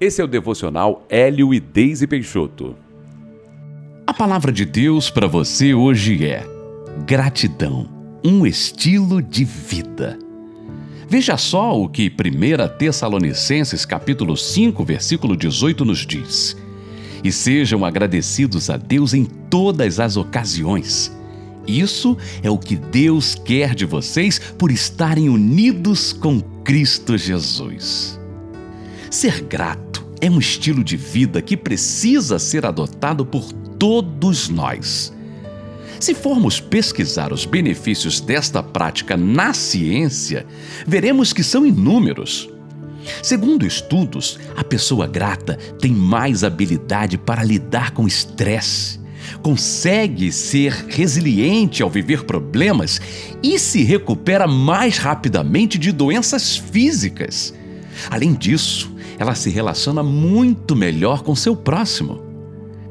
Esse é o devocional Hélio e Deise Peixoto. A palavra de Deus para você hoje é gratidão, um estilo de vida. Veja só o que 1 Tessalonicenses capítulo 5, versículo 18 nos diz. E sejam agradecidos a Deus em todas as ocasiões. Isso é o que Deus quer de vocês por estarem unidos com Cristo Jesus. Ser grato é um estilo de vida que precisa ser adotado por todos nós. Se formos pesquisar os benefícios desta prática na ciência, veremos que são inúmeros. Segundo estudos, a pessoa grata tem mais habilidade para lidar com estresse, consegue ser resiliente ao viver problemas e se recupera mais rapidamente de doenças físicas. Além disso, ela se relaciona muito melhor com seu próximo.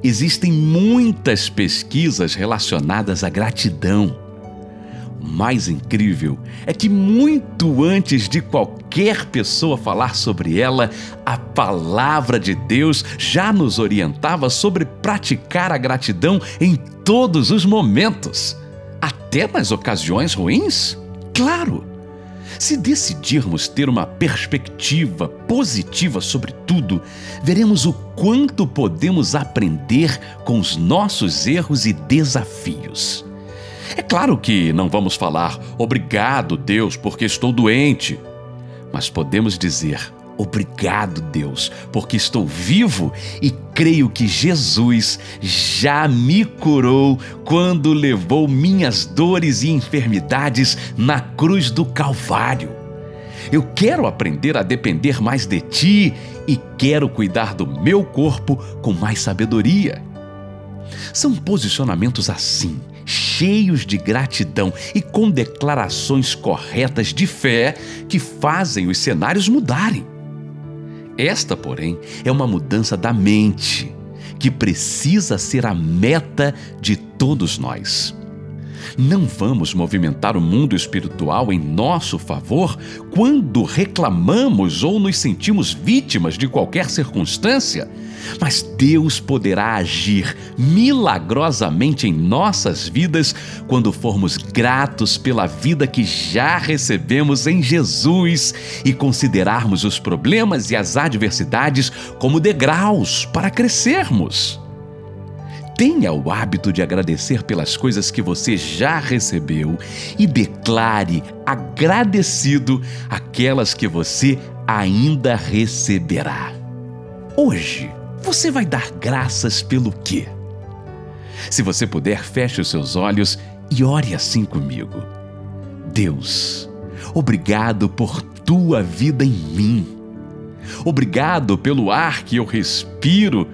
Existem muitas pesquisas relacionadas à gratidão. O mais incrível é que, muito antes de qualquer pessoa falar sobre ela, a palavra de Deus já nos orientava sobre praticar a gratidão em todos os momentos, até nas ocasiões ruins? Claro! Se decidirmos ter uma perspectiva positiva sobre tudo, veremos o quanto podemos aprender com os nossos erros e desafios. É claro que não vamos falar obrigado, Deus, porque estou doente, mas podemos dizer Obrigado, Deus, porque estou vivo e creio que Jesus já me curou quando levou minhas dores e enfermidades na cruz do Calvário. Eu quero aprender a depender mais de Ti e quero cuidar do meu corpo com mais sabedoria. São posicionamentos assim, cheios de gratidão e com declarações corretas de fé, que fazem os cenários mudarem. Esta, porém, é uma mudança da mente, que precisa ser a meta de todos nós. Não vamos movimentar o mundo espiritual em nosso favor quando reclamamos ou nos sentimos vítimas de qualquer circunstância, mas Deus poderá agir milagrosamente em nossas vidas quando formos gratos pela vida que já recebemos em Jesus e considerarmos os problemas e as adversidades como degraus para crescermos. Tenha o hábito de agradecer pelas coisas que você já recebeu e declare agradecido aquelas que você ainda receberá. Hoje, você vai dar graças pelo quê? Se você puder, feche os seus olhos e ore assim comigo. Deus, obrigado por tua vida em mim. Obrigado pelo ar que eu respiro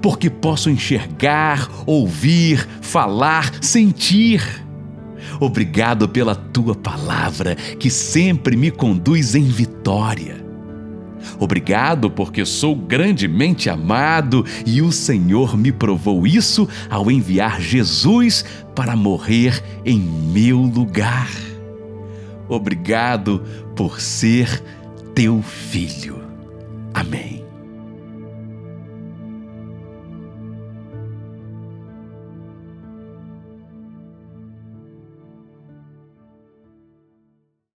porque posso enxergar, ouvir, falar, sentir. Obrigado pela tua palavra que sempre me conduz em vitória. Obrigado porque sou grandemente amado e o Senhor me provou isso ao enviar Jesus para morrer em meu lugar. Obrigado por ser teu filho. Amém.